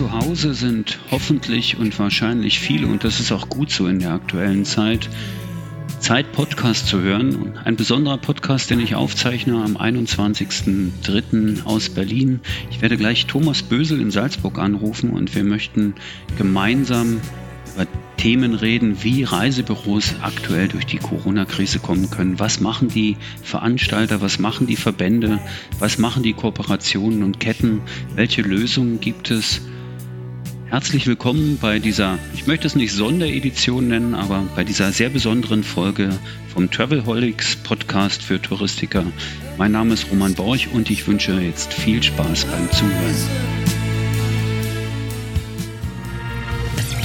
zu Hause sind hoffentlich und wahrscheinlich viele, und das ist auch gut so in der aktuellen Zeit, Zeit, Podcast zu hören. Ein besonderer Podcast, den ich aufzeichne am 21.03. aus Berlin. Ich werde gleich Thomas Bösel in Salzburg anrufen und wir möchten gemeinsam über Themen reden, wie Reisebüros aktuell durch die Corona-Krise kommen können. Was machen die Veranstalter, was machen die Verbände, was machen die Kooperationen und Ketten, welche Lösungen gibt es? Herzlich willkommen bei dieser, ich möchte es nicht Sonderedition nennen, aber bei dieser sehr besonderen Folge vom Travelholics Podcast für Touristiker. Mein Name ist Roman Borch und ich wünsche jetzt viel Spaß beim Zuhören.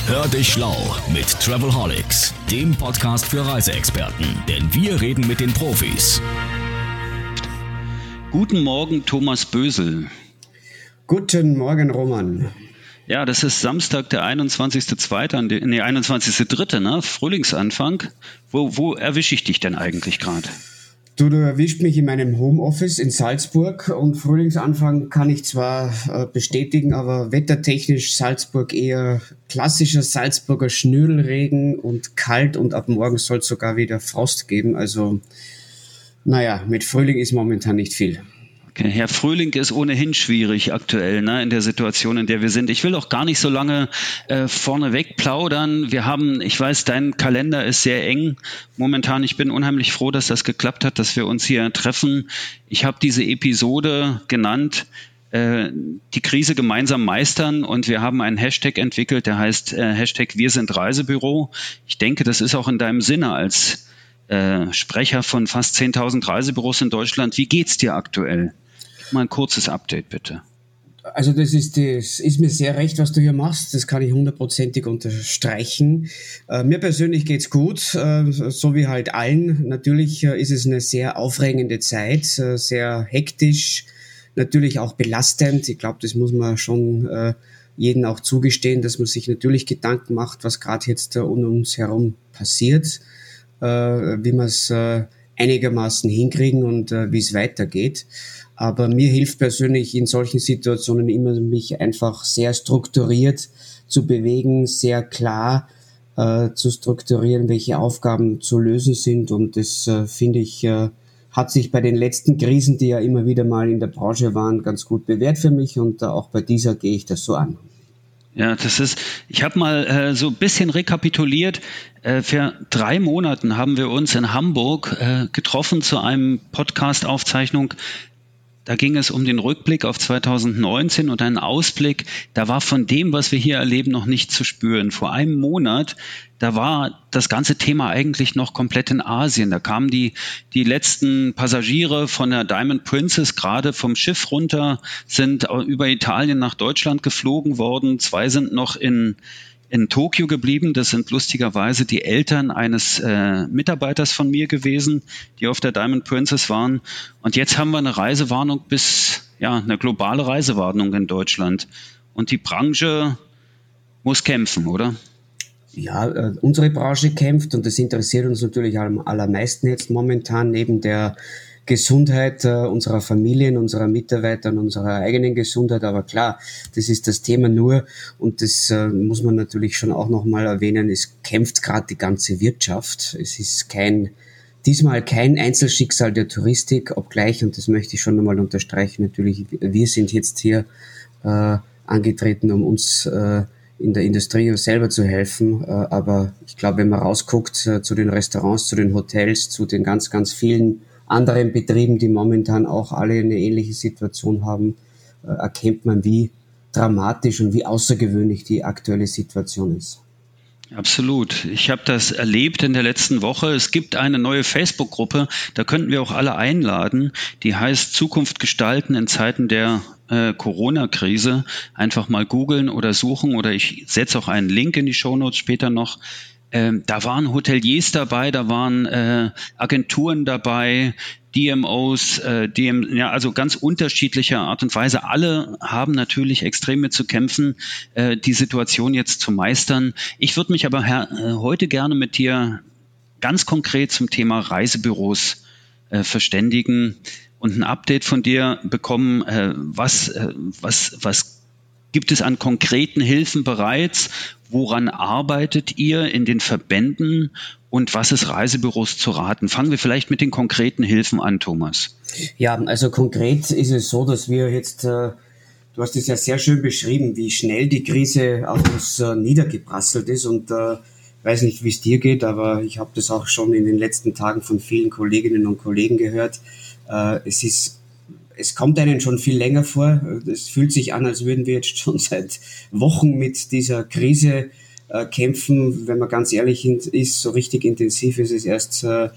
Hör dich schlau mit Travelholics, dem Podcast für Reiseexperten, denn wir reden mit den Profis. Guten Morgen, Thomas Bösel. Guten Morgen, Roman. Ja, das ist Samstag, der 21.2., nee, 21.3., ne? Frühlingsanfang. Wo, wo erwische ich dich denn eigentlich gerade? Du, du erwischt mich in meinem Homeoffice in Salzburg und Frühlingsanfang kann ich zwar äh, bestätigen, aber wettertechnisch Salzburg eher klassischer Salzburger Schnürlregen und kalt und ab morgen soll es sogar wieder Frost geben. Also naja, mit Frühling ist momentan nicht viel. Okay, Herr Frühling ist ohnehin schwierig aktuell ne, in der Situation, in der wir sind. Ich will auch gar nicht so lange äh, vorneweg plaudern. Wir haben, ich weiß, dein Kalender ist sehr eng momentan. Ich bin unheimlich froh, dass das geklappt hat, dass wir uns hier treffen. Ich habe diese Episode genannt, äh, die Krise gemeinsam meistern und wir haben einen Hashtag entwickelt, der heißt äh, Hashtag Wir sind Reisebüro. Ich denke, das ist auch in deinem Sinne als äh, Sprecher von fast 10.000 Reisebüros in Deutschland. Wie geht's dir aktuell? Mal ein kurzes Update, bitte. Also das ist, das ist mir sehr recht, was du hier machst. Das kann ich hundertprozentig unterstreichen. Äh, mir persönlich geht's gut, äh, so wie halt allen. Natürlich äh, ist es eine sehr aufregende Zeit, äh, sehr hektisch, natürlich auch belastend. Ich glaube, das muss man schon äh, jeden auch zugestehen, dass man sich natürlich Gedanken macht, was gerade jetzt um uns herum passiert, äh, wie man es einigermaßen hinkriegen und wie es weitergeht. Aber mir hilft persönlich in solchen Situationen immer, mich einfach sehr strukturiert zu bewegen, sehr klar äh, zu strukturieren, welche Aufgaben zu lösen sind. Und das äh, finde ich, äh, hat sich bei den letzten Krisen, die ja immer wieder mal in der Branche waren, ganz gut bewährt für mich. Und äh, auch bei dieser gehe ich das so an. Ja, das ist, ich habe mal äh, so ein bisschen rekapituliert. Äh, für drei Monaten haben wir uns in Hamburg äh, getroffen zu einem Podcast-Aufzeichnung da ging es um den Rückblick auf 2019 und einen Ausblick. Da war von dem, was wir hier erleben, noch nicht zu spüren. Vor einem Monat, da war das ganze Thema eigentlich noch komplett in Asien. Da kamen die, die letzten Passagiere von der Diamond Princess gerade vom Schiff runter, sind über Italien nach Deutschland geflogen worden. Zwei sind noch in, in Tokio geblieben. Das sind lustigerweise die Eltern eines äh, Mitarbeiters von mir gewesen, die auf der Diamond Princess waren. Und jetzt haben wir eine Reisewarnung bis, ja, eine globale Reisewarnung in Deutschland. Und die Branche muss kämpfen, oder? Ja, äh, unsere Branche kämpft und das interessiert uns natürlich am allermeisten jetzt momentan neben der Gesundheit äh, unserer Familien, unserer Mitarbeiter und unserer eigenen Gesundheit. Aber klar, das ist das Thema nur und das äh, muss man natürlich schon auch nochmal erwähnen. Es kämpft gerade die ganze Wirtschaft. Es ist kein diesmal kein Einzelschicksal der Touristik, obgleich, und das möchte ich schon nochmal unterstreichen, natürlich, wir sind jetzt hier äh, angetreten, um uns äh, in der Industrie selber zu helfen. Äh, aber ich glaube, wenn man rausguckt äh, zu den Restaurants, zu den Hotels, zu den ganz, ganz vielen anderen Betrieben, die momentan auch alle eine ähnliche Situation haben, äh, erkennt man, wie dramatisch und wie außergewöhnlich die aktuelle Situation ist. Absolut. Ich habe das erlebt in der letzten Woche. Es gibt eine neue Facebook-Gruppe, da könnten wir auch alle einladen. Die heißt Zukunft gestalten in Zeiten der äh, Corona-Krise. Einfach mal googeln oder suchen oder ich setze auch einen Link in die Shownotes später noch. Ähm, da waren Hoteliers dabei, da waren äh, Agenturen dabei, DMOs, äh, DM, ja, also ganz unterschiedlicher Art und Weise. Alle haben natürlich extrem mit zu kämpfen, äh, die Situation jetzt zu meistern. Ich würde mich aber äh, heute gerne mit dir ganz konkret zum Thema Reisebüros äh, verständigen und ein Update von dir bekommen, äh, was, äh, was, was gibt es an konkreten Hilfen bereits? Woran arbeitet ihr in den Verbänden und was ist Reisebüros zu raten? Fangen wir vielleicht mit den konkreten Hilfen an, Thomas. Ja, also konkret ist es so, dass wir jetzt, äh, du hast es ja sehr schön beschrieben, wie schnell die Krise auf uns äh, niedergeprasselt ist und äh, weiß nicht, wie es dir geht, aber ich habe das auch schon in den letzten Tagen von vielen Kolleginnen und Kollegen gehört. Es ist es kommt einen schon viel länger vor. Es fühlt sich an, als würden wir jetzt schon seit Wochen mit dieser Krise äh, kämpfen. Wenn man ganz ehrlich ist, so richtig intensiv ist es erst, äh,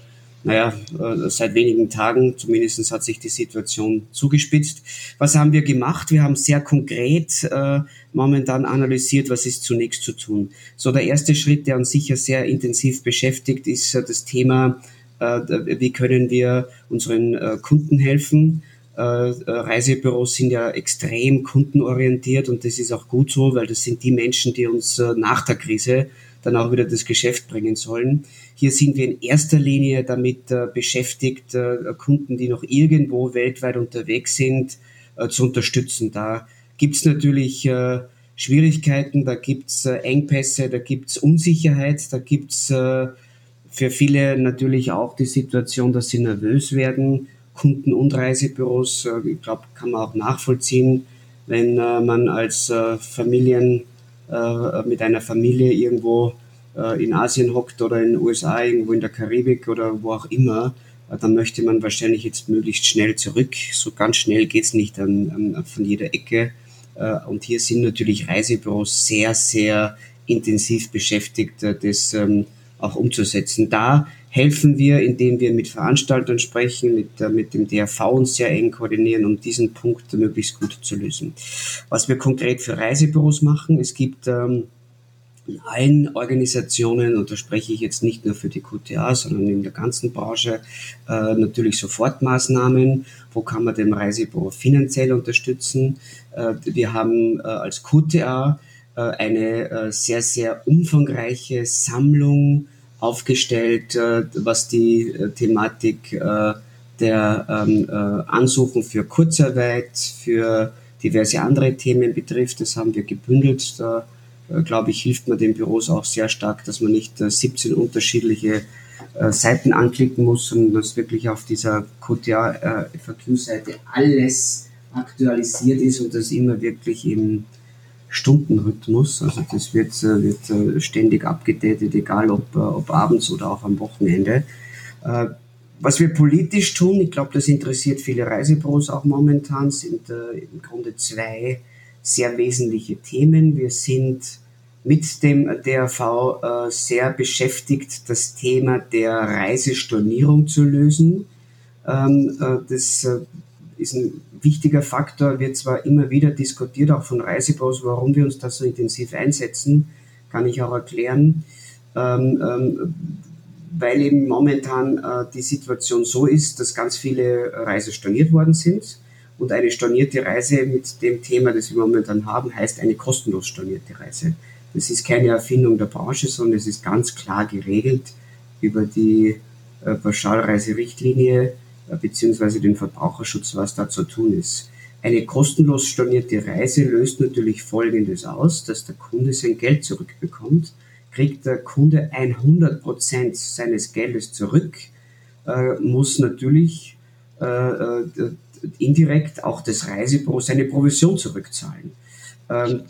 naja, äh, seit wenigen Tagen. Zumindest hat sich die Situation zugespitzt. Was haben wir gemacht? Wir haben sehr konkret äh, momentan analysiert, was ist zunächst zu tun. So der erste Schritt, der uns sicher sehr intensiv beschäftigt, ist äh, das Thema, äh, wie können wir unseren Kunden helfen. Äh, Reisebüros sind ja extrem kundenorientiert und das ist auch gut so, weil das sind die Menschen, die uns nach der Krise dann auch wieder das Geschäft bringen sollen. Hier sind wir in erster Linie damit äh, beschäftigt, äh, Kunden, die noch irgendwo weltweit unterwegs sind, äh, zu unterstützen. Da gibt's natürlich äh, Schwierigkeiten, da gibt's äh, Engpässe, da gibt's Unsicherheit, da gibt's äh, für viele natürlich auch die Situation, dass sie nervös werden. Kunden und Reisebüros, äh, ich glaube, kann man auch nachvollziehen, wenn äh, man als äh, Familien mit einer Familie irgendwo in Asien hockt oder in den USA, irgendwo in der Karibik oder wo auch immer, dann möchte man wahrscheinlich jetzt möglichst schnell zurück. So ganz schnell geht's nicht an, an, von jeder Ecke. Und hier sind natürlich Reisebüros sehr, sehr intensiv beschäftigt, das ähm, auch umzusetzen. Da helfen wir, indem wir mit Veranstaltern sprechen, mit, äh, mit dem DRV uns sehr eng koordinieren, um diesen Punkt möglichst gut zu lösen. Was wir konkret für Reisebüros machen, es gibt ähm, in allen Organisationen, und da spreche ich jetzt nicht nur für die QTA, sondern in der ganzen Branche, äh, natürlich Sofortmaßnahmen. Wo kann man dem Reisebüro finanziell unterstützen? Äh, wir haben äh, als QTA äh, eine äh, sehr, sehr umfangreiche Sammlung aufgestellt, äh, was die äh, Thematik äh, der ähm, äh, Ansuchen für Kurzarbeit, für diverse andere Themen betrifft. Das haben wir gebündelt. Da, glaube ich, hilft man den Büros auch sehr stark, dass man nicht äh, 17 unterschiedliche Seiten anklicken muss, sondern dass wirklich auf dieser QTA äh, FAQ-Seite alles aktualisiert ist und das immer wirklich im Stundenrhythmus. Also das wird, äh, wird äh, ständig abgedatet, egal ob, äh, ob abends oder auch am Wochenende. Was wir politisch tun, ich glaube, das interessiert viele Reisebüros auch momentan, sind im Grunde zwei sehr wesentliche Themen. Wir sind mit dem DRV sehr beschäftigt, das Thema der Reisestornierung zu lösen. Ähm, das ist ein wichtiger Faktor, wird zwar immer wieder diskutiert, auch von Reisebüros, warum wir uns da so intensiv einsetzen, kann ich auch erklären, ähm, ähm, weil eben momentan äh, die Situation so ist, dass ganz viele Reise storniert worden sind. Und eine stornierte Reise mit dem Thema, das wir momentan haben, heißt eine kostenlos stornierte Reise. Das ist keine Erfindung der Branche, sondern es ist ganz klar geregelt über die äh, Pauschalreiserichtlinie beziehungsweise den Verbraucherschutz, was da zu tun ist. Eine kostenlos stornierte Reise löst natürlich Folgendes aus, dass der Kunde sein Geld zurückbekommt. Kriegt der Kunde 100 Prozent seines Geldes zurück, äh, muss natürlich äh, äh, indirekt auch das Reisebüro seine Provision zurückzahlen. Ähm,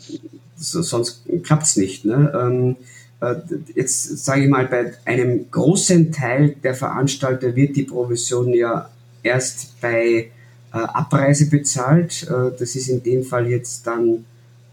so, sonst klappt's nicht. Ne? Äh, jetzt sage ich mal, bei einem großen Teil der Veranstalter wird die Provision ja erst bei äh, Abreise bezahlt. Äh, das ist in dem Fall jetzt dann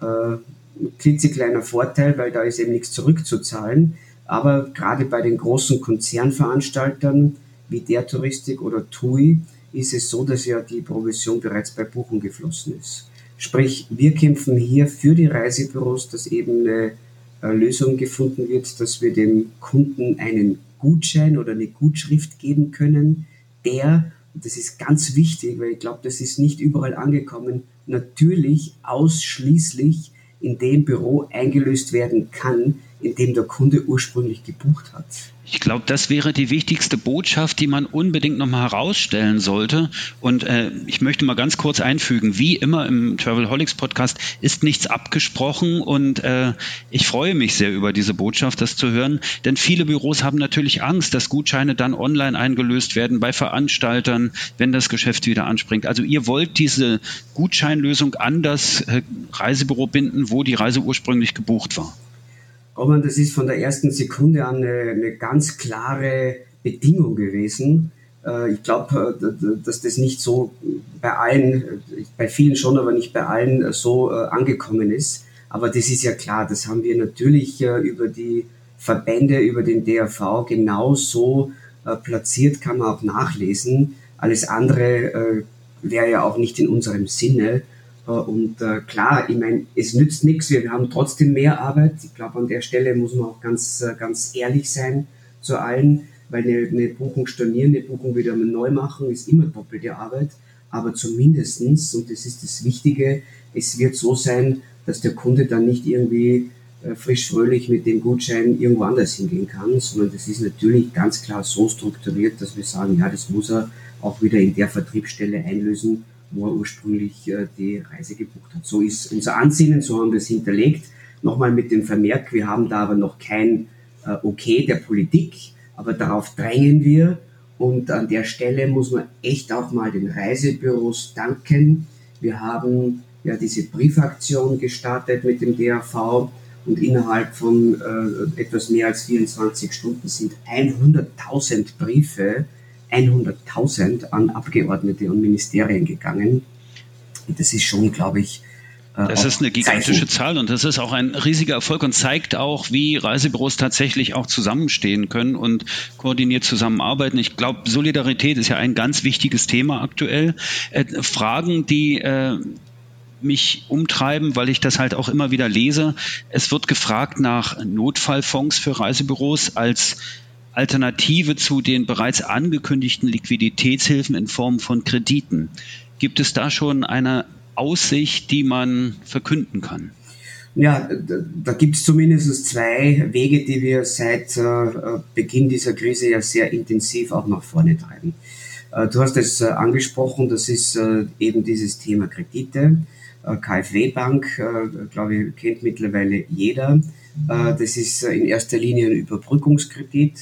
äh, ein klitzekleiner Vorteil, weil da ist eben nichts zurückzuzahlen. Aber gerade bei den großen Konzernveranstaltern wie der Touristik oder TUI ist es so, dass ja die Provision bereits bei Buchung geflossen ist. Sprich, wir kämpfen hier für die Reisebüros, dass eben eine Lösung gefunden wird, dass wir dem Kunden einen Gutschein oder eine Gutschrift geben können, der, das ist ganz wichtig, weil ich glaube, das ist nicht überall angekommen, natürlich ausschließlich in dem Büro eingelöst werden kann, in dem der Kunde ursprünglich gebucht hat. Ich glaube, das wäre die wichtigste Botschaft, die man unbedingt nochmal herausstellen sollte. Und äh, ich möchte mal ganz kurz einfügen, wie immer im Travelholics Podcast ist nichts abgesprochen und äh, ich freue mich sehr über diese Botschaft, das zu hören, denn viele Büros haben natürlich Angst, dass Gutscheine dann online eingelöst werden bei Veranstaltern, wenn das Geschäft wieder anspringt. Also ihr wollt diese Gutscheinlösung an das äh, Reisebüro binden, wo die Reise ursprünglich gebucht war. Roman, das ist von der ersten Sekunde an eine, eine ganz klare Bedingung gewesen. Äh, ich glaube, äh, dass das nicht so bei allen, bei vielen schon, aber nicht bei allen so äh, angekommen ist. Aber das ist ja klar, das haben wir natürlich über die Verbände, über den DRV genau so platziert, kann man auch nachlesen. Alles andere wäre ja auch nicht in unserem Sinne. Und äh, klar, ich meine, es nützt nichts, wir haben trotzdem mehr Arbeit. Ich glaube, an der Stelle muss man auch ganz, äh, ganz ehrlich sein zu allen, weil eine, eine Buchung stornieren, eine Buchung wieder neu machen, ist immer doppelte Arbeit. Aber zumindestens und das ist das Wichtige, es wird so sein, dass der Kunde dann nicht irgendwie äh, frisch fröhlich mit dem Gutschein irgendwo anders hingehen kann, sondern das ist natürlich ganz klar so strukturiert, dass wir sagen, ja, das muss er auch wieder in der Vertriebsstelle einlösen, wo er ursprünglich äh, die Reise gebucht hat. So ist unser Ansinnen, so haben wir es hinterlegt. Nochmal mit dem Vermerk, wir haben da aber noch kein äh, Okay der Politik, aber darauf drängen wir. Und an der Stelle muss man echt auch mal den Reisebüros danken. Wir haben ja diese Briefaktion gestartet mit dem DAV und innerhalb von äh, etwas mehr als 24 Stunden sind 100.000 Briefe 100.000 an Abgeordnete und Ministerien gegangen. Und das ist schon, glaube ich, äh, das ist eine gigantische. Zahl und das ist auch ein riesiger Erfolg und zeigt auch, wie Reisebüros tatsächlich auch zusammenstehen können und koordiniert zusammenarbeiten. Ich glaube, Solidarität ist ja ein ganz wichtiges Thema aktuell. Äh, Fragen, die äh, mich umtreiben, weil ich das halt auch immer wieder lese. Es wird gefragt nach Notfallfonds für Reisebüros als Alternative zu den bereits angekündigten Liquiditätshilfen in Form von Krediten. Gibt es da schon eine Aussicht, die man verkünden kann? Ja, da gibt es zumindest zwei Wege, die wir seit äh, Beginn dieser Krise ja sehr intensiv auch nach vorne treiben. Äh, du hast es äh, angesprochen, das ist eben dieses Thema Kredite. KfW Bank, glaube ich, kennt mittlerweile jeder. Das ist in erster Linie ein Überbrückungskredit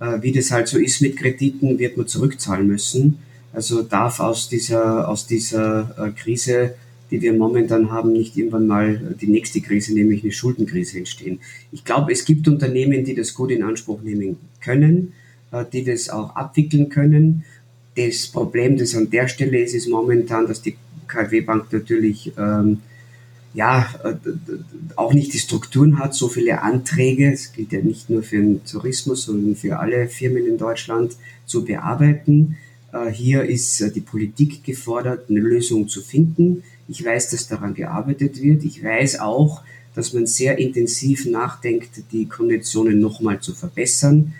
wie das halt so ist mit Krediten, wird man zurückzahlen müssen. Also darf aus dieser, aus dieser äh, Krise, die wir momentan haben, nicht irgendwann mal die nächste Krise, nämlich eine Schuldenkrise entstehen. Ich glaube, es gibt Unternehmen, die das gut in Anspruch nehmen können, äh, die das auch abwickeln können. Das Problem, das an der Stelle ist, ist momentan, dass die KfW Bank natürlich ähm, ja, äh, auch nicht die Strukturen hat, so viele Anträge, es gilt ja nicht nur für den Tourismus, sondern für alle Firmen in Deutschland, zu bearbeiten. Äh, hier ist äh, die Politik gefordert, eine Lösung zu finden. Ich weiß, dass daran gearbeitet wird. Ich weiß auch, dass man sehr intensiv nachdenkt, die Konditionen nochmal zu verbessern.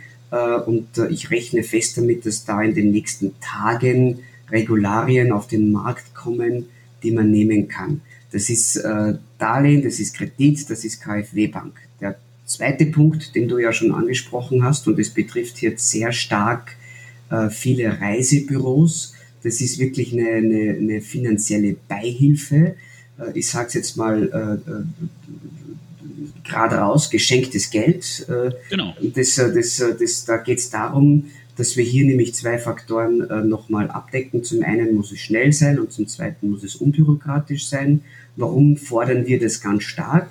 Und ich rechne fest damit, dass da in den nächsten Tagen Regularien auf den Markt kommen, die man nehmen kann. Das ist äh, Darlehen, das ist Kredit, das ist KfW-Bank. Der zweite Punkt, den du ja schon angesprochen hast, und es betrifft jetzt sehr stark äh, viele Reisebüros, das ist wirklich eine, eine, eine finanzielle Beihilfe. Äh, ich sage es jetzt mal äh, äh, gerade raus, geschenktes Geld. Äh, genau. Das, das, das, da geht es darum, dass wir hier nämlich zwei Faktoren äh, nochmal abdecken. Zum einen muss es schnell sein und zum zweiten muss es unbürokratisch sein. Warum fordern wir das ganz stark?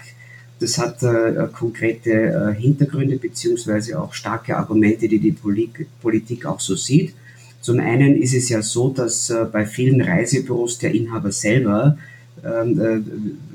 Das hat äh, konkrete äh, Hintergründe beziehungsweise auch starke Argumente, die die Polit Politik auch so sieht. Zum einen ist es ja so, dass äh, bei vielen Reisebüros der Inhaber selber, ähm, äh,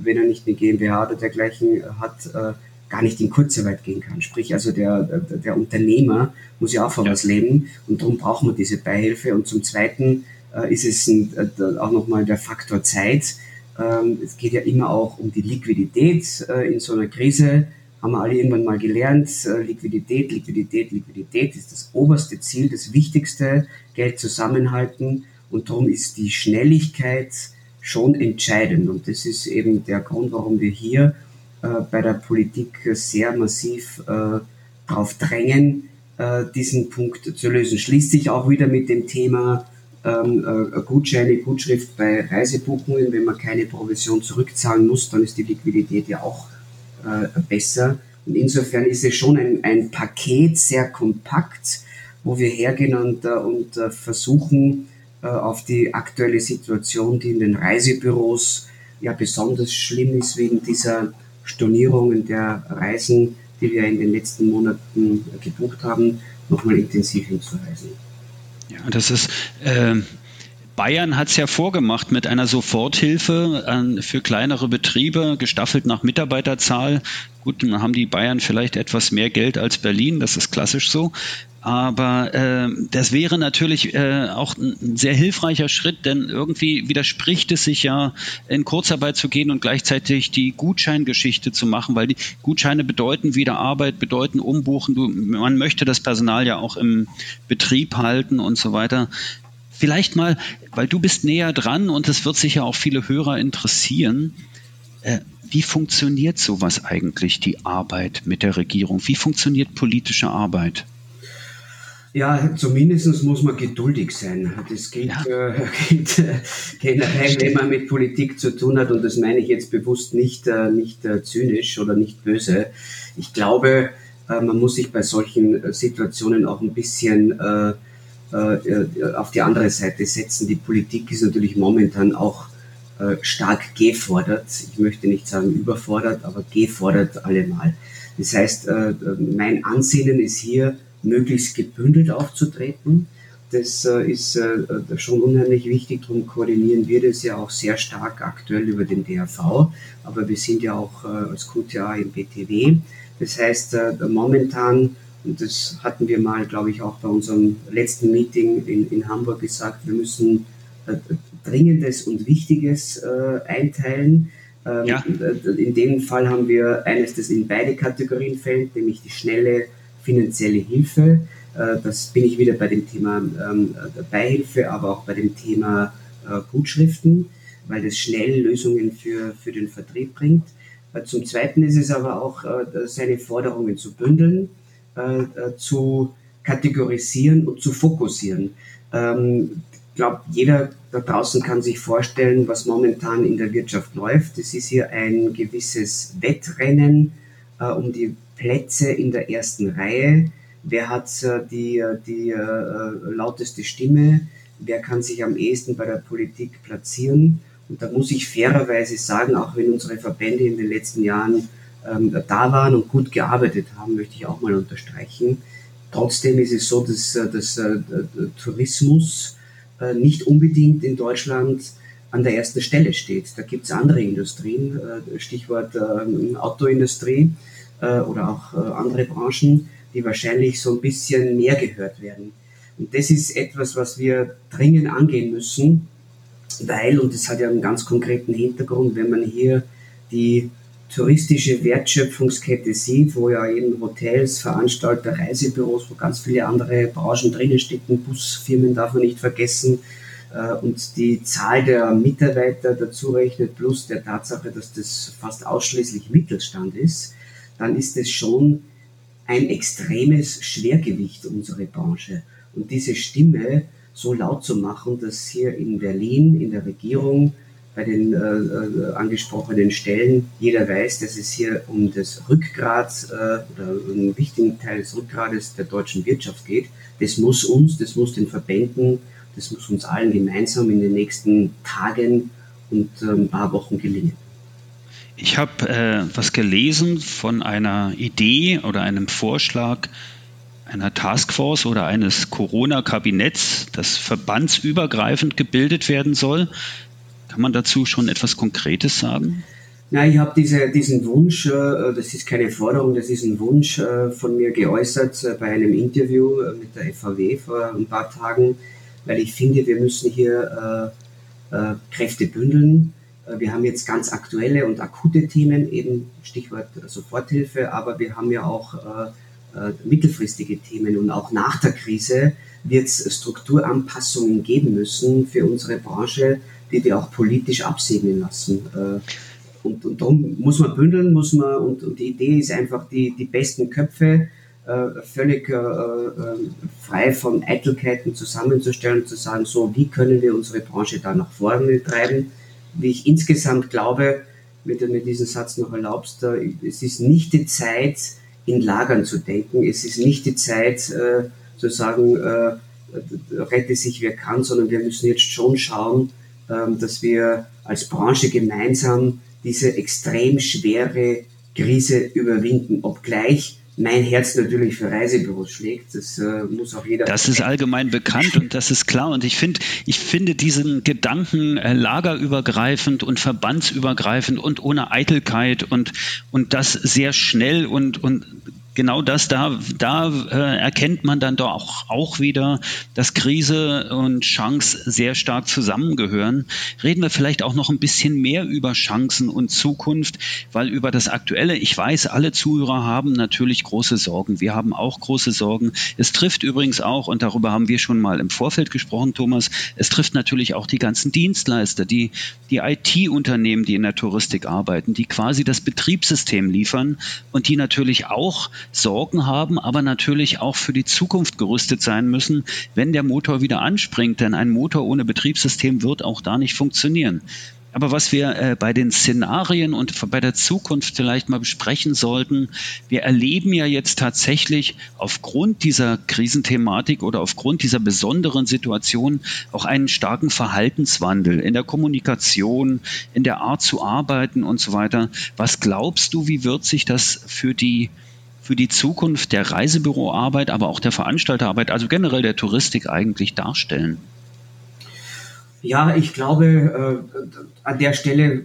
wenn er nicht eine GmbH oder dergleichen hat, äh, gar nicht in Kurzarbeit gehen kann. Sprich, also der, der Unternehmer muss ja auch von ja. was leben und darum braucht man diese Beihilfe. Und zum Zweiten äh, ist es ein, äh, auch nochmal der Faktor Zeit. Ähm, es geht ja immer auch um die Liquidität äh, in so einer Krise. Haben wir alle irgendwann mal gelernt. Äh, Liquidität, Liquidität, Liquidität ist das oberste Ziel, das wichtigste. Geld zusammenhalten. Und darum ist die Schnelligkeit schon entscheidend. Und das ist eben der Grund, warum wir hier bei der Politik sehr massiv darauf drängen, diesen Punkt zu lösen. Schließt sich auch wieder mit dem Thema ähm, Gutscheine, Gutschrift bei Reisebuchungen. Wenn man keine Provision zurückzahlen muss, dann ist die Liquidität ja auch besser. Und insofern ist es schon ein, ein Paket, sehr kompakt, wo wir hergehen und, und versuchen, äh, auf die aktuelle Situation, die in den Reisebüros ja besonders schlimm ist wegen dieser Stornierungen der Reisen, die wir in den letzten Monaten gebucht haben, nochmal intensiv hinzuweisen. Ja, das ist. Äh Bayern hat es ja vorgemacht mit einer Soforthilfe für kleinere Betriebe, gestaffelt nach Mitarbeiterzahl. Gut, dann haben die Bayern vielleicht etwas mehr Geld als Berlin, das ist klassisch so. Aber äh, das wäre natürlich äh, auch ein sehr hilfreicher Schritt, denn irgendwie widerspricht es sich ja, in Kurzarbeit zu gehen und gleichzeitig die Gutscheingeschichte zu machen, weil die Gutscheine bedeuten wieder Arbeit, bedeuten Umbuchen. Du, man möchte das Personal ja auch im Betrieb halten und so weiter. Vielleicht mal, weil du bist näher dran und es wird sicher auch viele Hörer interessieren. Äh, wie funktioniert sowas eigentlich, die Arbeit mit der Regierung? Wie funktioniert politische Arbeit? Ja, zumindest muss man geduldig sein. Das gilt, ja. äh, gilt äh, generell, wenn man mit Politik zu tun hat. Und das meine ich jetzt bewusst nicht, äh, nicht äh, zynisch oder nicht böse. Ich glaube, äh, man muss sich bei solchen äh, Situationen auch ein bisschen auf die andere Seite setzen. Die Politik ist natürlich momentan auch stark gefordert. Ich möchte nicht sagen überfordert, aber gefordert allemal. Das heißt, mein Ansinnen ist hier, möglichst gebündelt aufzutreten. Das äh, ist äh, schon unheimlich wichtig, darum koordinieren wir das ja auch sehr stark aktuell über den DRV, aber wir sind ja auch äh, als QTA im BTW. Das heißt, momentan, und das hatten wir mal, glaube ich, auch bei unserem letzten Meeting in, in Hamburg gesagt, wir müssen Dringendes und Wichtiges einteilen. Ähm, ja. In dem Fall haben wir eines, das in beide Kategorien fällt, nämlich die schnelle finanzielle Hilfe. Äh, das bin ich wieder bei dem Thema ähm, Beihilfe, aber auch bei dem Thema äh, Gutschriften, weil das schnell Lösungen für, für den Vertrieb bringt. Äh, zum Zweiten ist es aber auch, seine Forderungen zu bündeln, zu kategorisieren und zu fokussieren. Ähm, ich glaube, jeder da draußen kann sich vorstellen, was momentan in der Wirtschaft läuft. Es ist hier ein gewisses Wettrennen um die Plätze in der ersten Reihe, wer hat äh, die, äh, die äh, lauteste Stimme, wer kann sich am ehesten bei der Politik platzieren. Und da muss ich fairerweise sagen, auch wenn unsere Verbände in den letzten Jahren ähm, da waren und gut gearbeitet haben, möchte ich auch mal unterstreichen. Trotzdem ist es so, dass, dass äh, Tourismus äh, nicht unbedingt in Deutschland an der ersten Stelle steht. Da gibt es andere Industrien, äh, Stichwort ähm, Autoindustrie, äh, oder auch äh, andere Branchen, die wahrscheinlich so ein bisschen mehr gehört werden. Und das ist etwas, was wir dringend angehen müssen, weil, und das hat ja einen ganz konkreten Hintergrund, wenn man hier die touristische Wertschöpfungskette sieht, wo ja eben Hotels, Veranstalter, Reisebüros, wo ganz viele andere Branchen drinnen stecken, Busfirmen darf man nicht vergessen, äh, und die Zahl der Mitarbeiter dazu rechnet, plus der Tatsache, dass das fast ausschließlich Mittelstand ist, dann ist es schon ein extremes Schwergewicht unserer Branche. Und diese Stimme so laut zu machen, dass hier in Berlin, in der Regierung, bei den äh, äh, angesprochenen Stellen jeder weiß, dass es hier um das Rückgrat äh, oder einen wichtigen Teil des Rückgrades der deutschen Wirtschaft geht. Das muss uns, das muss den Verbänden, das muss uns allen gemeinsam in den nächsten Tagen und ein ähm, paar Wochen gelingen. Ich habe äh, was gelesen von einer Idee oder einem Vorschlag einer Taskforce oder eines Corona-Kabinetts, das verbandsübergreifend gebildet werden soll. Kann man dazu schon etwas Konkretes sagen? Ja, ich habe diese, diesen Wunsch, äh, das ist keine Forderung, das ist ein Wunsch äh, von mir geäußert äh, bei einem Interview mit der FAW vor ein paar Tagen, weil ich finde, wir müssen hier Kräfte bündeln wir haben jetzt ganz aktuelle und akute Themen, eben Stichwort Soforthilfe, aber wir haben ja auch mittelfristige Themen und auch nach der Krise wird es Strukturanpassungen geben müssen für unsere Branche, die wir auch politisch absegnen lassen. Äh, Und, und darum muss man bündeln, muss man, und, und die Idee ist einfach, die, die besten Köpfe äh, völlig äh, frei von Eitelkeiten zusammenzustellen und zu sagen, so, wie können wir unsere Branche da nach vorne treiben? Wie ich insgesamt glaube, wenn du mir diesen Satz noch erlaubst, es ist nicht die Zeit, in Lagern zu denken. Es ist nicht die Zeit, zu sagen, rette sich wer kann, sondern wir müssen jetzt schon schauen, dass wir als Branche gemeinsam diese extrem schwere Krise überwinden, obgleich mein Herz natürlich für Reisebüros schlägt. Das äh, muss auch jeder. Das ist allgemein bekannt und das ist klar. Und ich finde, ich finde diesen Gedanken äh, lagerübergreifend und verbandsübergreifend und ohne Eitelkeit und, und das sehr schnell und, und genau das, da, da äh, erkennt man dann doch auch, wieder, dass Krise und Chance sehr stark zusammengehören. Reden wir vielleicht auch noch ein bisschen mehr über Chancen und Zukunft, weil über das Aktuelle, ich weiß, alle Zuhörer haben natürlich große Sorgen. Wir haben auch große Sorgen. Es trifft übrigens auch, und darüber haben wir schon mal im Vorfeld gesprochen, Thomas, es trifft natürlich auch die ganzen Dienstleister, die, die IT-Unternehmen, die in der Touristik arbeiten, die quasi das Betriebssystem liefern und die natürlich auch Sorgen haben, aber natürlich auch für die Zukunft gerüstet sein müssen, wenn der Motor wieder anspringt. Denn ein Motor ohne Betriebssystem wird auch da nicht funktionieren. Aber was wir äh, bei den Szenarien und bei der Zukunft vielleicht mal besprechen sollten, wir erleben ja jetzt tatsächlich aufgrund dieser Krisenthematik oder aufgrund dieser besonderen Situation auch einen starken Verhaltenswandel in der Kommunikation, in der Art zu arbeiten und so weiter. Was glaubst du, wie wird sich das für die für die Zukunft der Reisebüroarbeit, aber auch der Veranstalterarbeit, also generell der Touristik eigentlich darstellen? Ja, ich glaube, äh, an der Stelle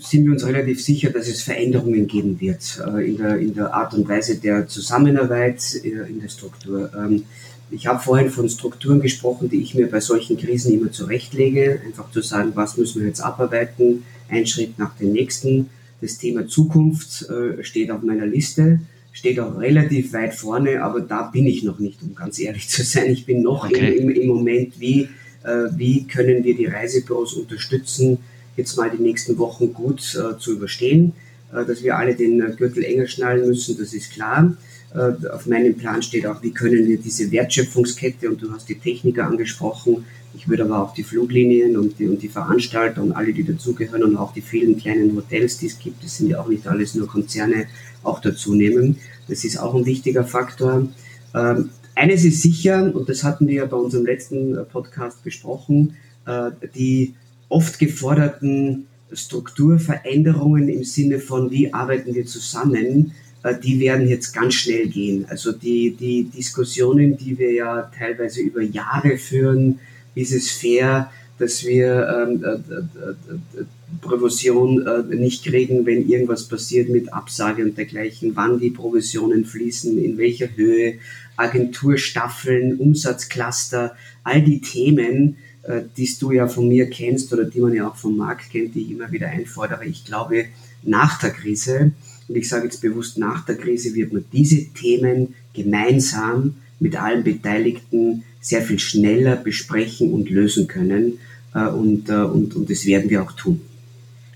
sind wir uns relativ sicher, dass es Veränderungen geben wird äh, in, der, in der Art und Weise der Zusammenarbeit, äh, in der Struktur. Ähm, ich habe vorhin von Strukturen gesprochen, die ich mir bei solchen Krisen immer zurechtlege, einfach zu sagen, was müssen wir jetzt abarbeiten, ein Schritt nach dem nächsten. Das Thema Zukunft steht auf meiner Liste steht auch relativ weit vorne, aber da bin ich noch nicht, um ganz ehrlich zu sein. Ich bin noch okay. im, im, Moment, wie, äh, wie können wir die Reisebüros unterstützen, jetzt mal die nächsten Wochen gut äh, zu überstehen. Äh, dass wir alle den Gürtel enger schnallen müssen, das ist klar. Äh, auf meinem Plan steht auch, wie können wir diese Wertschöpfungskette, und du hast die Techniker angesprochen, ich würde aber auch die Fluglinien und die, und die Veranstalter und alle, die dazugehören und auch die vielen kleinen Hotels, die es gibt, das sind ja auch nicht alles nur Konzerne, auch dazu nehmen. Das ist auch ein wichtiger Faktor. Ähm, eines ist sicher, und das hatten wir ja bei unserem letzten äh, Podcast besprochen, äh, die oft geforderten Strukturveränderungen im Sinne von, wie arbeiten wir zusammen, äh, die werden jetzt ganz schnell gehen. Also die, die Diskussionen, die wir ja teilweise über Jahre führen, ist es fair, dass wir ähm, äh, äh, äh, Provision äh, nicht kriegen, wenn irgendwas passiert mit Absage und dergleichen, wann die Provisionen fließen, in welcher Höhe, Agenturstaffeln, Umsatzcluster, all die Themen, äh, die du ja von mir kennst oder die man ja auch vom Markt kennt, die ich immer wieder einfordere. Ich glaube, nach der Krise, und ich sage jetzt bewusst nach der Krise, wird man diese Themen gemeinsam mit allen Beteiligten sehr viel schneller besprechen und lösen können. Äh, und, äh, und, und das werden wir auch tun.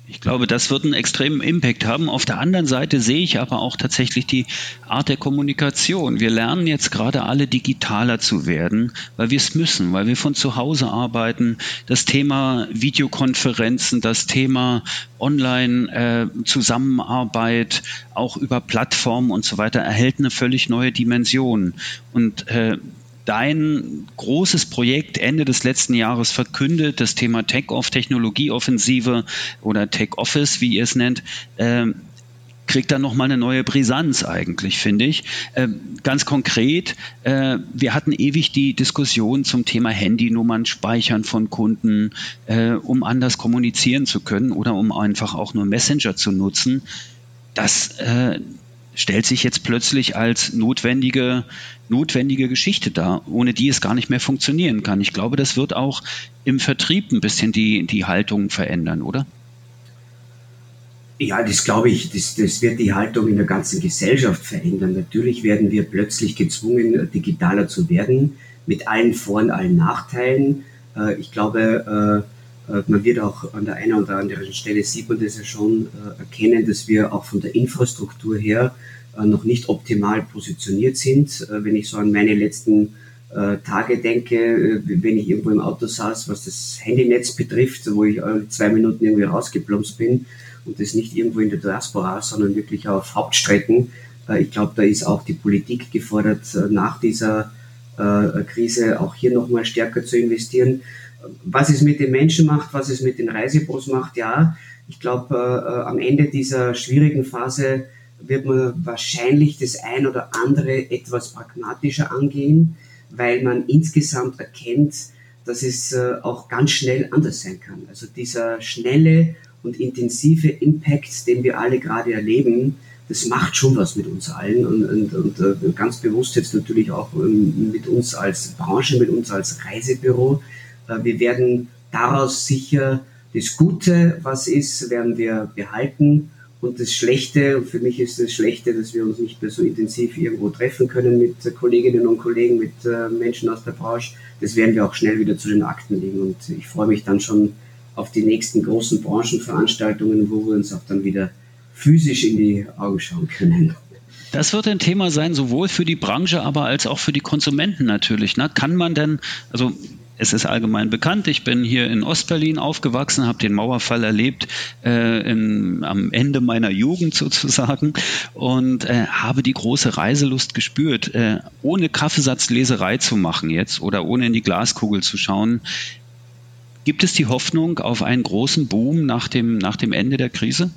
Ich glaube, das wird einen extremen Impact haben. Auf der anderen Seite sehe ich aber auch tatsächlich die Art der Kommunikation. Wir lernen jetzt gerade alle digitaler zu werden, weil wir es müssen, weil wir von zu Hause arbeiten. Das Thema Videokonferenzen, das Thema Online-Zusammenarbeit, äh, auch über Plattformen und so weiter, erhält eine völlig neue Dimension. Und äh, dein großes Projekt Ende des letzten Jahres verkündet, das Thema Tech-Off, Technologieoffensive oder Tech-Office, wie ihr es nennt, äh, kriegt dann nochmal eine neue Brisanz eigentlich, finde ich. Äh, ganz konkret, äh, wir hatten ewig die Diskussion zum Thema Handynummern speichern von Kunden, äh, um anders kommunizieren zu können oder um einfach auch nur Messenger zu nutzen. Das äh, stellt sich jetzt plötzlich als notwendige, notwendige Geschichte dar, ohne die es gar nicht mehr funktionieren kann. Ich glaube, das wird auch im Vertrieb ein bisschen die, die Haltung verändern, oder? Ja, das glaube ich, das, das wird die Haltung in der ganzen Gesellschaft verändern. Natürlich werden wir plötzlich gezwungen, digitaler zu werden, mit allen Vor- und allen Nachteilen. Äh, ich glaube, äh, man wird auch an der einen oder anderen Stelle, sieht man das ja schon, äh, erkennen, dass wir auch von der Infrastruktur her äh, noch nicht optimal positioniert sind. Wenn ich so an meine letzten Tage denke, wenn ich irgendwo im Auto saß, was das Handynetz betrifft, wo ich zwei Minuten irgendwie rausgeplumpst bin und das nicht irgendwo in der Diaspora, sondern wirklich auf Hauptstrecken. Ich glaube, da ist auch die Politik gefordert, nach dieser Krise auch hier nochmal stärker zu investieren was es mit den Menschen macht, was es mit den Reisebüros macht, ja. Ich glaube, äh, am Ende dieser schwierigen Phase wird man wahrscheinlich das ein oder andere etwas pragmatischer angehen, weil man insgesamt erkennt, dass es äh, auch ganz schnell anders sein kann. Also dieser schnelle und intensive Impact, den wir alle gerade erleben, das macht schon was mit uns allen und, und, und äh, ganz bewusst jetzt natürlich auch ähm, mit uns als Branche, mit uns als Reisebüro. Äh, wir werden daraus sicher das Gute, was ist, werden wir behalten. Und das Schlechte, für mich ist das Schlechte, dass wir uns nicht mehr so intensiv irgendwo treffen können mit Kolleginnen und Kollegen, mit äh, Menschen aus der Branche, das werden wir auch schnell wieder zu den Akten legen. Und ich freue mich dann schon auf die nächsten großen Branchenveranstaltungen, wo wir uns auch dann wieder physisch in die Augen schauen können. Das wird ein Thema sein, sowohl für die Branche, aber als auch für die Konsumenten natürlich. Ne? Kann man denn, also es ist allgemein bekannt, ich bin hier in Ostberlin aufgewachsen, habe den Mauerfall erlebt äh, in, am Ende meiner Jugend sozusagen und äh, habe die große Reiselust gespürt, äh, ohne Kaffeesatzleserei zu machen jetzt oder ohne in die Glaskugel zu schauen. Gibt es die Hoffnung auf einen großen Boom nach dem, nach dem Ende der Krise?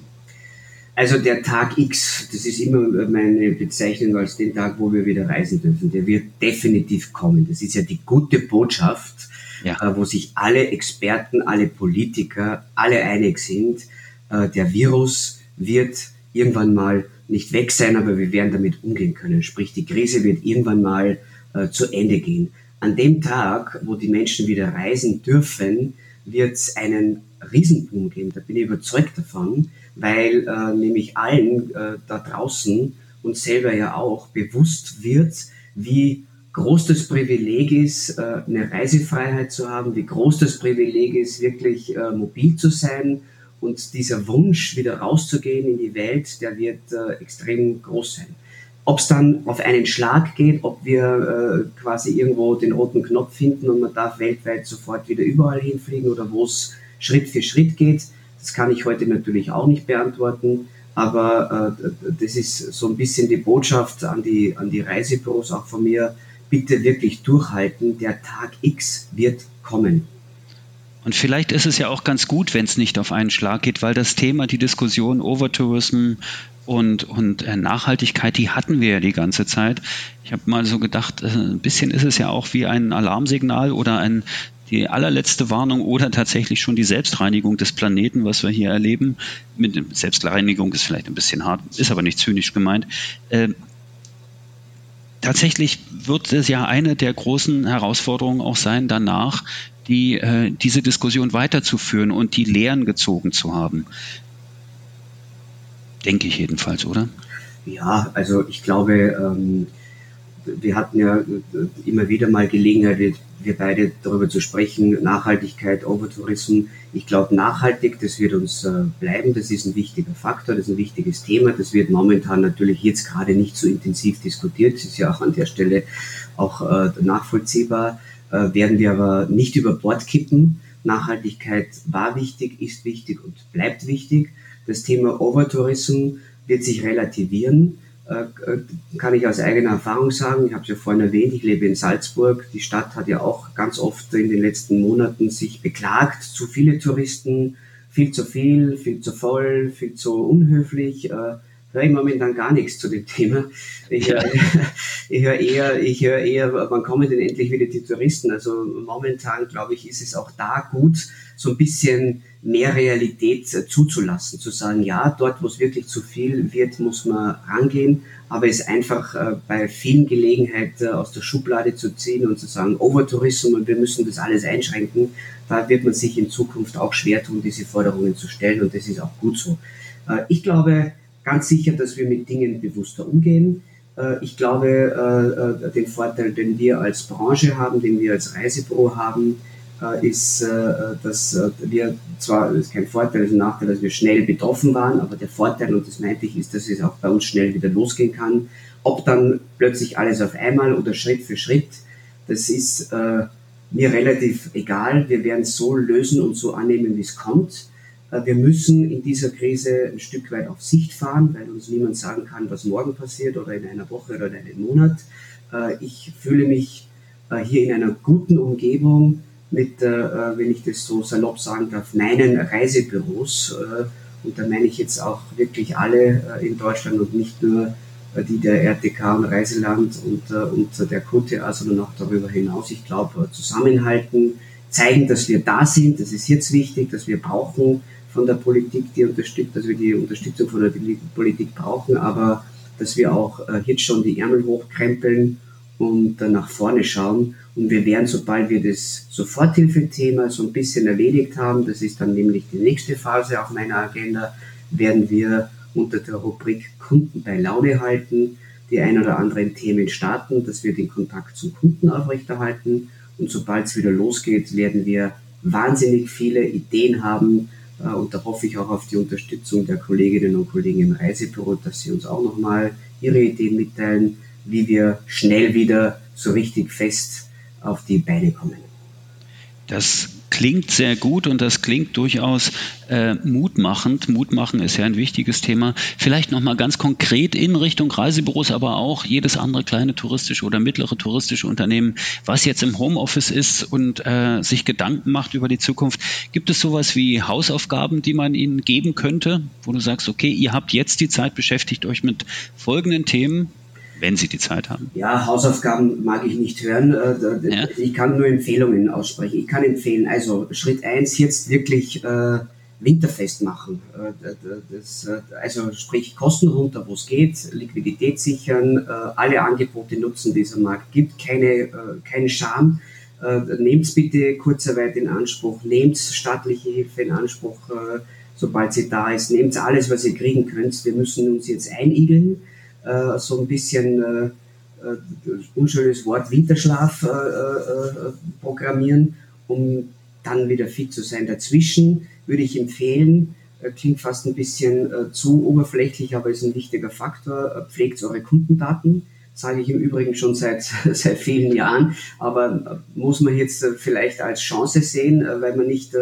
Also der Tag X, das ist immer meine Bezeichnung als den Tag, wo wir wieder reisen dürfen. Der wird definitiv kommen. Das ist ja die gute Botschaft, ja. äh, wo sich alle Experten, alle Politiker, alle einig sind. Äh, der Virus wird irgendwann mal nicht weg sein, aber wir werden damit umgehen können. Sprich, die Krise wird irgendwann mal äh, zu Ende gehen. An dem Tag, wo die Menschen wieder reisen dürfen, wird es einen Riesenboom geben. Da bin ich überzeugt davon weil äh, nämlich allen äh, da draußen und selber ja auch bewusst wird, wie groß das Privileg ist, äh, eine Reisefreiheit zu haben, wie groß das Privileg ist, wirklich äh, mobil zu sein. Und dieser Wunsch, wieder rauszugehen in die Welt, der wird äh, extrem groß sein. Ob es dann auf einen Schlag geht, ob wir quasi irgendwo den roten Knopf finden und man darf weltweit sofort wieder überall hinfliegen oder wo es Schritt für Schritt geht, das kann ich heute natürlich auch nicht beantworten, aber das ist so ein bisschen die Botschaft an die, an die Reisebüros auch von mir. Bitte wirklich durchhalten, der Tag X wird kommen. Und vielleicht ist es ja auch ganz gut, wenn es nicht auf einen Schlag geht, weil das Thema, die Diskussion Overtourism und, und äh, Nachhaltigkeit, die hatten wir ja die ganze Zeit. Ich habe mal so gedacht, äh, ein bisschen ist es ja auch wie ein Alarmsignal oder ein die allerletzte Warnung oder tatsächlich schon die Selbstreinigung des Planeten, was wir hier erleben. Mit Selbstreinigung ist vielleicht ein bisschen hart, ist aber nicht zynisch gemeint. Äh, tatsächlich wird es ja eine der großen Herausforderungen auch sein, danach die, äh, diese Diskussion weiterzuführen und die Lehren gezogen zu haben. Denke ich jedenfalls, oder? Ja, also ich glaube, ähm, wir hatten ja immer wieder mal Gelegenheit, wir beide darüber zu sprechen, Nachhaltigkeit, Overtourism. Ich glaube, nachhaltig, das wird uns äh, bleiben, das ist ein wichtiger Faktor, das ist ein wichtiges Thema, das wird momentan natürlich jetzt gerade nicht so intensiv diskutiert, das ist ja auch an der Stelle auch äh, nachvollziehbar, äh, werden wir aber nicht über Bord kippen. Nachhaltigkeit war wichtig, ist wichtig und bleibt wichtig. Das Thema Overtourism wird sich relativieren kann ich aus eigener Erfahrung sagen, ich habe es ja vorhin erwähnt, ich lebe in Salzburg. Die Stadt hat ja auch ganz oft in den letzten Monaten sich beklagt, zu viele Touristen, viel zu viel, viel zu voll, viel zu unhöflich. Äh, höre ich momentan gar nichts zu dem Thema. Ich, ja. ich höre eher, ich höre eher, wann kommen denn endlich wieder die Touristen? Also momentan, glaube ich, ist es auch da gut, so ein bisschen mehr Realität zuzulassen, zu sagen, ja, dort, wo es wirklich zu viel wird, muss man rangehen, aber es einfach äh, bei vielen Gelegenheiten äh, aus der Schublade zu ziehen und zu sagen, Overtourismus und wir müssen das alles einschränken, da wird man sich in Zukunft auch schwer tun, diese Forderungen zu stellen und das ist auch gut so. Äh, ich glaube ganz sicher, dass wir mit Dingen bewusster umgehen. Ich glaube, den Vorteil, den wir als Branche haben, den wir als Reisebüro haben, äh, ist, äh, dass äh, wir zwar, das ist kein Vorteil, das ist ein Nachteil, dass wir schnell betroffen waren, aber der Vorteil, und das meinte ich, ist, dass es auch bei uns schnell wieder losgehen kann. Ob dann plötzlich alles auf einmal oder Schritt für Schritt, das ist äh, mir relativ egal. Wir werden es so lösen und so annehmen, wie es kommt. Äh, wir müssen in dieser Krise ein Stück weit auf Sicht fahren, weil uns niemand sagen kann, was morgen passiert oder in einer Woche oder in einem Monat. Äh, ich fühle mich äh, hier in einer guten Umgebung mit, wenn ich das so salopp sagen darf, meinen Reisebüros. Und da meine ich jetzt auch wirklich alle in Deutschland und nicht nur die der RTK und Reiseland und, und der QTA, sondern auch darüber hinaus. Ich glaube, zusammenhalten, zeigen, dass wir da sind, das ist jetzt wichtig, dass wir brauchen von der Politik, die unterstützt, dass wir die Unterstützung von der Politik brauchen, aber dass wir auch äh, jetzt schon die Ärmel hochkrempeln und äh, nach vorne schauen. Und wir werden, sobald wir das Soforthilfethema so ein bisschen erledigt haben, das ist dann nämlich die nächste Phase auf meiner Agenda, werden wir unter der Rubrik Kunden bei Laune halten, die ein oder anderen Themen starten, dass wir den Kontakt zum Kunden aufrechterhalten. Und sobald es wieder losgeht, werden wir wahnsinnig viele Ideen haben, äh, und da hoffe ich auch auf die Unterstützung der Kolleginnen und Kollegen im Reisebüro, dass sie uns auch nochmal ihre Ideen mitteilen, wie wir schnell wieder so richtig fest auf die Beine kommen. Das klingt sehr gut und das klingt durchaus äh, mutmachend. Mutmachen ist ja ein wichtiges Thema. Vielleicht nochmal ganz konkret in Richtung Reisebüros, aber auch jedes andere kleine touristische oder mittlere touristische Unternehmen, was jetzt im Homeoffice ist und äh, sich Gedanken macht über die Zukunft. Gibt es sowas wie Hausaufgaben, die man ihnen geben könnte, wo du sagst, okay, ihr habt jetzt die Zeit, beschäftigt euch mit folgenden Themen, wenn Sie die Zeit haben. Ja, Hausaufgaben mag ich nicht hören. Äh, ja. Ich kann nur Empfehlungen aussprechen. Ich kann empfehlen, also Schritt eins jetzt wirklich äh, winterfest machen. Äh, das, äh, also sprich Kosten runter, wo es geht, Liquidität sichern, alle Angebote nutzen, die es am Markt gibt, keine, keine Scham. Nehmt bitte Kurzarbeit in Anspruch, nehmt staatliche Hilfe in Anspruch, sobald sie da ist, nehmt alles, was ihr kriegen könnt. Wir müssen uns jetzt einigeln äh, so ein bisschen äh, äh unschönes Wort Winterschlaf äh, äh, programmieren, um dann wieder fit zu sein. Dazwischen würde ich empfehlen, klingt fast ein bisschen zu oberflächlich, aber ist ein wichtiger Faktor, pflegt eure Kundendaten sage ich im Übrigen schon seit, seit vielen Jahren, aber muss man jetzt vielleicht als Chance sehen, weil man nicht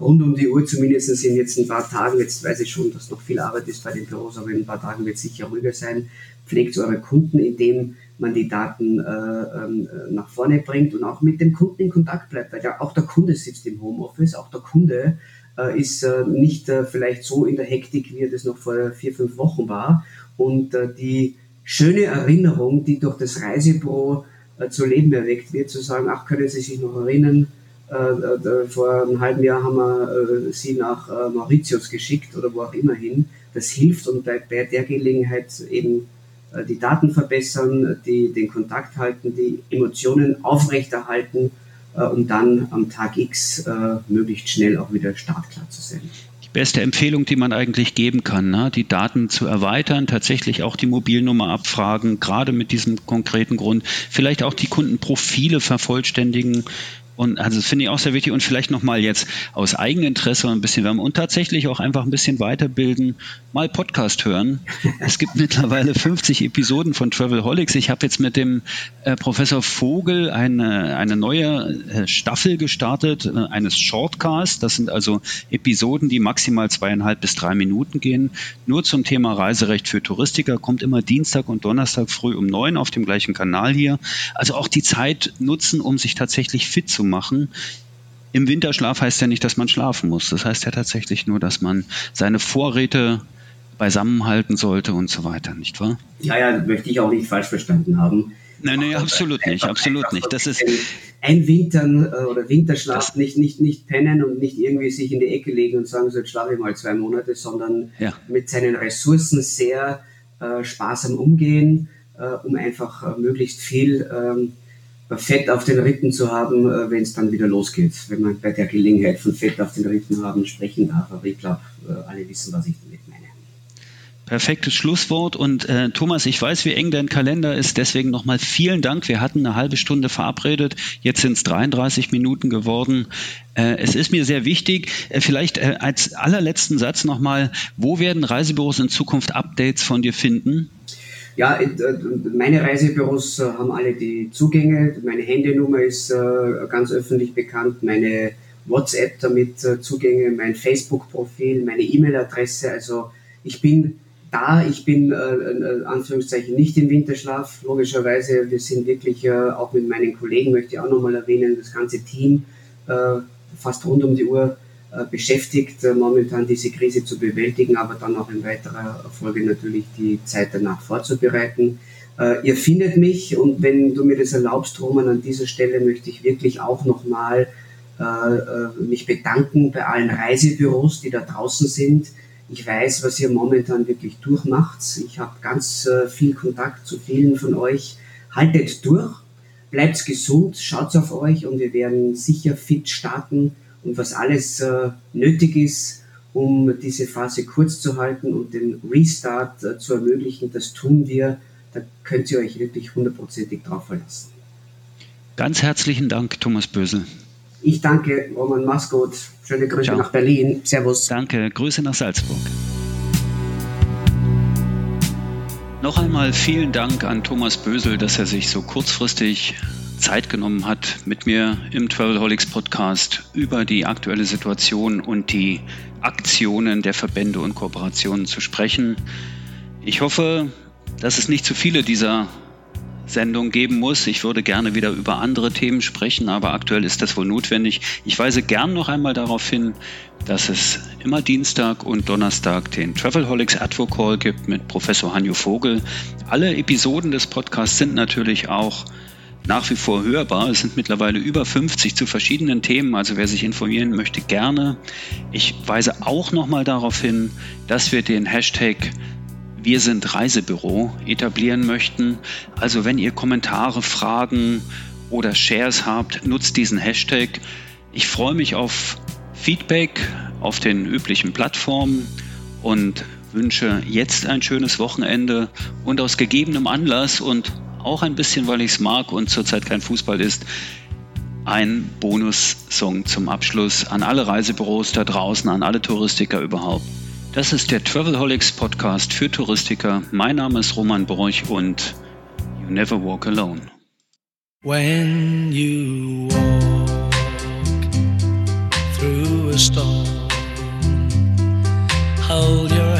rund um die Uhr, zumindest in jetzt ein paar Tagen, jetzt weiß ich schon, dass noch viel Arbeit ist bei den Büros, aber in ein paar Tagen wird es sicher ruhiger sein, pflegt eure Kunden, indem man die Daten äh, ähm, nach vorne bringt und auch mit dem Kunden in Kontakt bleibt, weil ja auch der Kunde sitzt im Homeoffice, auch der Kunde äh, ist äh, nicht äh, vielleicht so in der Hektik, wie er das noch vor vier, fünf Wochen war. Und äh, die schöne Erinnerung, die durch das Reisebüro äh, zu Leben erweckt wird, zu sagen, ach, können Sie sich noch erinnern, äh, äh, vor einem halben Jahr haben wir äh, sie nach Mauritius geschickt oder wo auch immer hin. Das hilft und bei, bei der Gelegenheit eben die Daten verbessern, die, den Kontakt halten, die Emotionen aufrechterhalten, um dann am Tag X möglichst schnell auch wieder startklar zu sein beste Empfehlung, die man eigentlich geben kann, ne? die Daten zu erweitern, tatsächlich auch die Mobilnummer abfragen, gerade mit diesem konkreten Grund, vielleicht auch die Kundenprofile vervollständigen, und also das finde ich auch sehr wichtig und vielleicht nochmal jetzt aus Eigeninteresse ein bisschen wärmen und tatsächlich auch einfach ein bisschen weiterbilden, mal Podcast hören. Es gibt mittlerweile 50 Episoden von Travelholics. Ich habe jetzt mit dem äh, Professor Vogel eine, eine neue äh, Staffel gestartet, äh, eines Shortcasts. Das sind also Episoden, die maximal zweieinhalb bis drei Minuten gehen. Nur zum Thema Reiserecht für Touristiker kommt immer Dienstag und Donnerstag früh um neun auf dem gleichen Kanal hier. Also auch die Zeit nutzen, um sich tatsächlich fit zu machen. Im Winterschlaf heißt ja nicht, dass man schlafen muss. Das heißt ja tatsächlich nur, dass man seine Vorräte beisammenhalten sollte und so weiter, nicht wahr? Ja, ja, möchte ich auch nicht falsch verstanden haben. Nein, nein, absolut nicht, absolut nicht. Das ist Einwintern äh, oder Winterschlaf, nicht, nicht, nicht pennen und nicht irgendwie sich in die Ecke legen und sagen, so jetzt schlafe ich mal zwei Monate, sondern ja. mit seinen Ressourcen sehr äh, sparsam umgehen, äh, um einfach äh, möglichst viel ähm, Fett auf den Rippen zu haben, äh, wenn es dann wieder losgeht, wenn man bei der Gelegenheit von Fett auf den Rippen haben sprechen darf. Aber ich glaube, äh, alle wissen, was ich damit meine. Perfektes Schlusswort. Und äh, Thomas, ich weiß, wie eng dein Kalender ist. Deswegen nochmal vielen Dank. Wir hatten eine halbe Stunde verabredet. Jetzt sind es 33 Minuten geworden. Äh, es ist mir sehr wichtig. Äh, vielleicht äh, als allerletzten Satz nochmal, wo werden Reisebüros in Zukunft Updates von dir finden? Ja, äh, meine Reisebüros äh, haben alle die Zugänge. Meine Handynummer ist ganz öffentlich bekannt. Meine WhatsApp damit Zugänge, mein Facebook-Profil, meine E-Mail-Adresse. Also ich bin da, ich bin äh, äh, Anführungszeichen nicht im Winterschlaf, logischerweise. Wir sind wirklich äh, auch mit meinen Kollegen, möchte ich auch nochmal erwähnen, das ganze Team äh, fast rund um die Uhr äh, beschäftigt, äh, momentan diese Krise zu bewältigen, aber dann auch in weiterer Folge natürlich die Zeit danach vorzubereiten. ihr findet mich und wenn du mir das erlaubst, Roman, an dieser Stelle möchte ich wirklich auch nochmal mich bedanken bei allen Reisebüros, die da draußen sind ich weiß, was ihr momentan wirklich durchmacht. Ich habe ganz äh, viel Kontakt zu vielen von euch. Haltet durch, bleibt gesund, schaut auf euch und wir werden sicher fit starten und was alles äh, nötig ist, um diese Phase kurz zu halten und den Restart äh, zu ermöglichen, das tun wir. Da könnt ihr euch wirklich hundertprozentig drauf verlassen. Ganz herzlichen Dank, Thomas Bösel. Ich danke, Roman, mach's gut. Schöne Grüße Ciao. nach Berlin. Servus. Danke, Grüße nach Salzburg. Noch einmal vielen Dank an Thomas Bösel, dass er sich so kurzfristig Zeit genommen hat, mit mir im Travelholics Podcast über die aktuelle Situation und die Aktionen der Verbände und Kooperationen zu sprechen. Ich hoffe, dass es nicht zu viele dieser Sendung geben muss. Ich würde gerne wieder über andere Themen sprechen, aber aktuell ist das wohl notwendig. Ich weise gern noch einmal darauf hin, dass es immer Dienstag und Donnerstag den Travelholics Advocall gibt mit Professor Hanjo Vogel. Alle Episoden des Podcasts sind natürlich auch nach wie vor hörbar. Es sind mittlerweile über 50 zu verschiedenen Themen, also wer sich informieren möchte, gerne. Ich weise auch nochmal darauf hin, dass wir den Hashtag wir sind Reisebüro etablieren möchten. Also wenn ihr Kommentare, Fragen oder Shares habt, nutzt diesen Hashtag. Ich freue mich auf Feedback auf den üblichen Plattformen und wünsche jetzt ein schönes Wochenende und aus gegebenem Anlass und auch ein bisschen, weil ich es mag und zurzeit kein Fußball ist, ein Bonus-Song zum Abschluss an alle Reisebüros da draußen, an alle Touristiker überhaupt. Das ist der Travelholics Podcast für Touristiker. Mein Name ist Roman Borch und You Never Walk Alone. When you walk through a storm, hold your